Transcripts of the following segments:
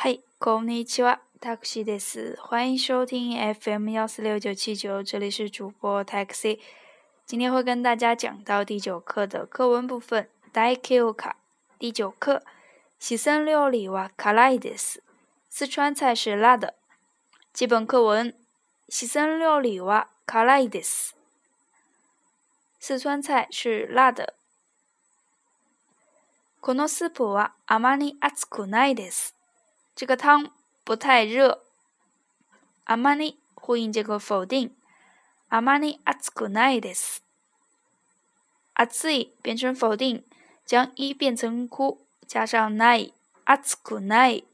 嗨，こんにちは、タクシーです。欢迎收听 FM 幺四六九七九，这里是主播 taxi。今天会跟大家讲到第九课的课文部分。大切 k a 第九课、四川料理は辛いです。四川菜是辣的。基本课文、四川料理は辛いです。四川菜是辣的。このスープはあまり熱くないです。这个汤不太热。阿玛尼呼应这个否定。あまり暑くないです。暑い变成否定，将い变成く，加上ない、暑くない。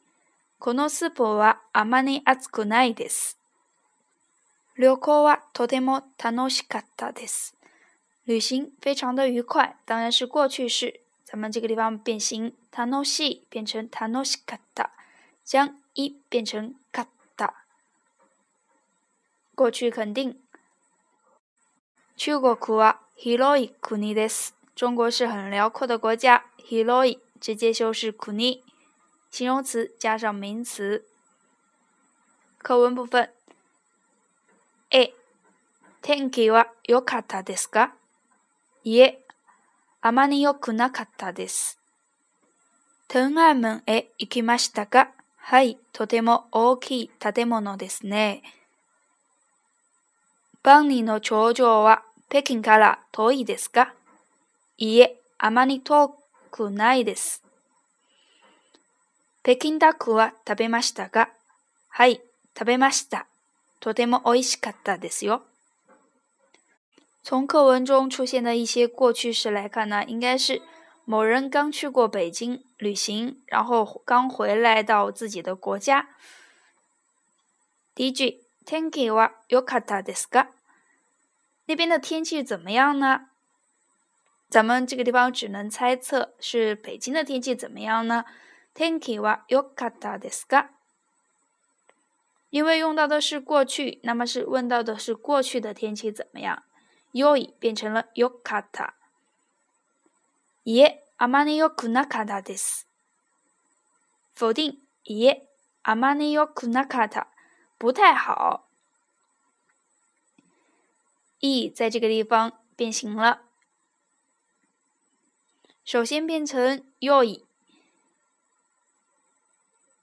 この四泊はあまり暑くないです。旅行はとても楽しかったです。旅行非常的愉快，当然是过去式。咱们这个地方变形，楽しかった。将一变成かった，过去肯定。中国は広い国です。中国是很辽阔的国家 h e 直接修饰国，形容词加上名词。课文部分，A 天気は良かったですか？いえ、あまり良くなかったです。天安門へ行きましたか？はい、とても大きい建物ですね。万里の長城は北京から遠いですかいいえ、あまり遠くないです。北京ダックは食べましたが、はい、食べました。とても美味しかったですよ。从课文中出现的一些过去式来看呢，应该是某人刚去过北京旅行，然后刚回来到自己的国家。第一句，天気は良かったですか？那边的天气怎么样呢？咱们这个地方只能猜测是北京的天气怎么样呢？天気は良かったですか？因为用到的是过去，那么是问到的是过去的天气怎么样？よい变成了良かった。kunakata 看他的 s 否定耶，kunakata 不太好。e 在这个地方变形了，首先变成 yo e，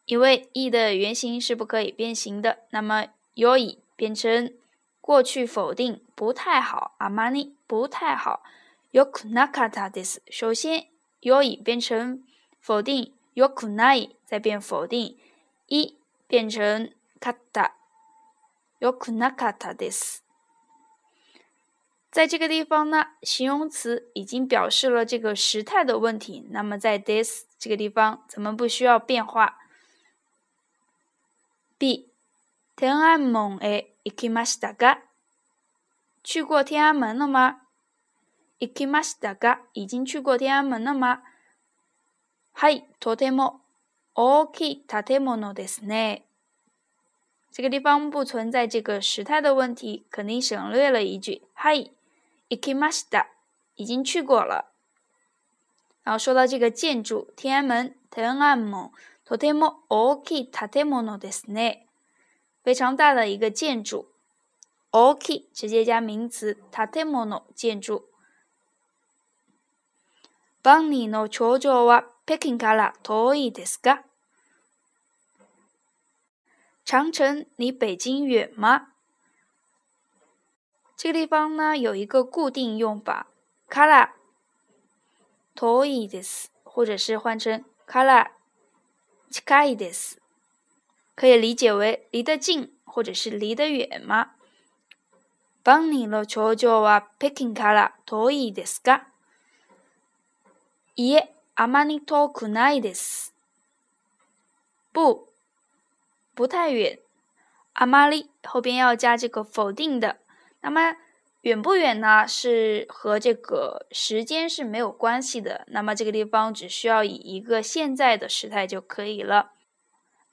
因为 e 的原型是不可以变形的，那么 yo e 变成过去否定不太好，あま尼不太好。よくなかったです。首先，要语变成否定，よくない，再变否定，一变成かった。よくなかったです。在这个地方呢，形容词已经表示了这个时态的问题，那么在 this 这个地方，咱们不需要变化。B、天安門へ行きましたか？去过天安门了吗？行きましたが，已经去过天安门了吗？はい、とても大きい建物ですね。这个地方不存在这个时态的问题，肯定省略了一句。はい、行きました。已经去过了。然后说到这个建筑，天安门，天安门、とても大きい建物ですね。非常大的一个建筑。大きい直接加名词、建物、建筑。バンニの頂上は北京から遠いですか？长城离北京远吗？这个地方呢有一个固定用法，から遠いで s 或者是换成から近いです，可以理解为离得近，或者是离得远吗？バンニの長所は北京から遠いですか？耶，阿玛尼托库奈德斯，不，不太远。阿玛尼后边要加这个否定的。那么远不远呢？是和这个时间是没有关系的。那么这个地方只需要以一个现在的时态就可以了。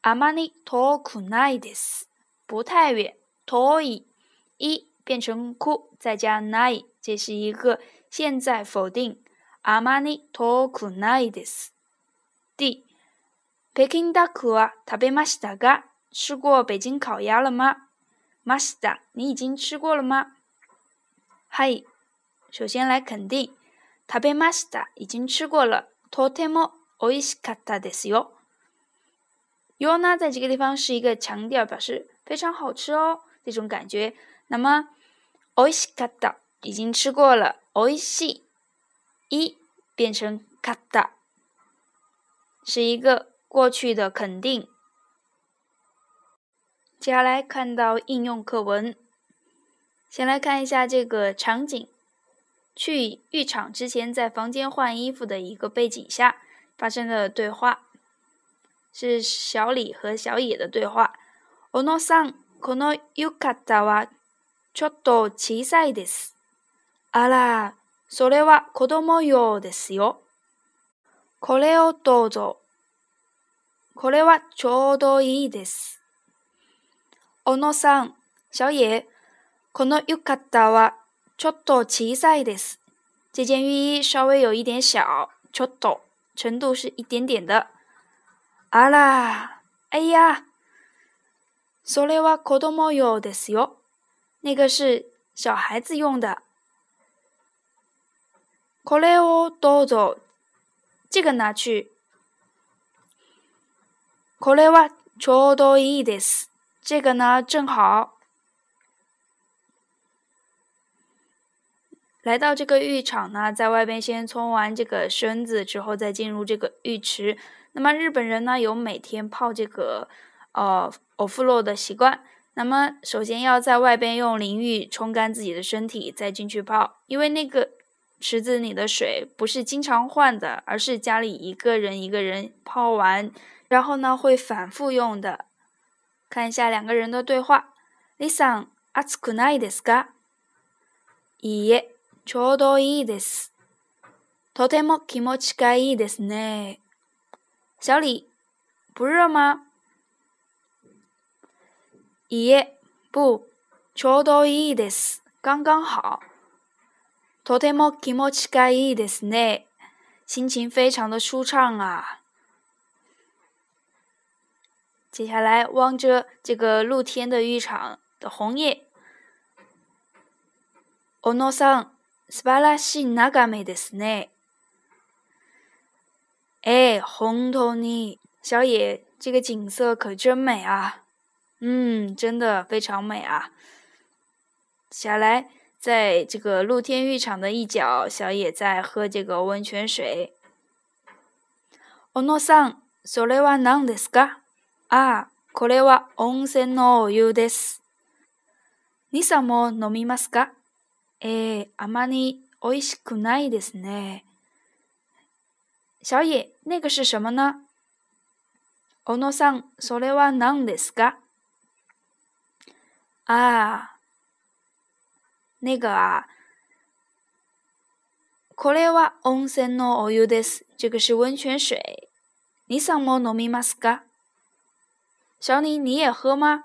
阿玛尼托库奈德斯，不太远。o 伊一变成哭，再加奈，这是一个现在否定。あまり遠くないです。D、北京ダックは食べましたか？吃过北京烤鸭了吗？ました。你已经吃过了吗？はい。首先来肯定。食べました。已经吃过了。とてもおいしいかったですよ。よな在这个地方是一个强调，表示非常好吃哦，这种感觉。那么おいしい。已经吃过了。おいしい。一变成かった，是一个过去的肯定。接下来看到应用课文，先来看一下这个场景：去浴场之前，在房间换衣服的一个背景下发生的对话，是小李和小野的对话。この傘、このよかったはちょっと小さいです。あら。それは子供用ですよ。これをどうぞ。これはちょうどいいです。小野さん、小野、この浴衣はちょっと小さいです。这件浴衣稍微有一点小，ちょっと程度是一点点的。あら、哎呀，それは子供用ですよ。那个是小孩子用的。これをどうぞ，这个拿去。これはちょうどいいです，这个呢正好。来到这个浴场呢，在外边先冲完这个身子之后，再进入这个浴池。那么日本人呢，有每天泡这个呃欧夫洛的习惯。那么首先要在外边用淋浴冲干自己的身体，再进去泡，因为那个。池子里的水不是经常换的，而是家里一个人一个人泡完，然后呢会反复用的。看一下两个人的对话 l i s t e n a t s u k u a i d s e ちょうどいいです。とても気持ちいいですね。小李，不热吗？Yeah，不，ちょうどいいです，刚刚好。昨天我起，我起介い的是呢，心情非常的舒畅啊。接下来望着这个露天的浴场的红叶，ono san sparsa s h 红小野，这个景色可真美啊，嗯，真的非常美啊。下来。在这个露天浴场的一角，小野在喝这个温泉水。ono san，それはなんですか？ああ、これは温泉の湯です。にさんも飲みますか？ええ、あまり美味しくないですね。小野，那个是什么呢？ono san，それはなんですか？ああ。那个啊，これは温泉のお湯です。这个是温泉水。你さんも飲みますか？小李，你也喝吗？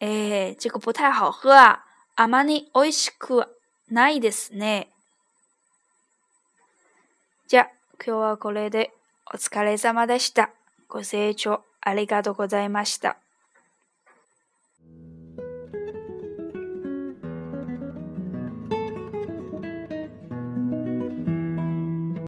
哎，这个不太好喝啊。あまり美味しくはないですね。じゃ、今日はこれでお疲れ様でした。ご清聴ありがとうございました。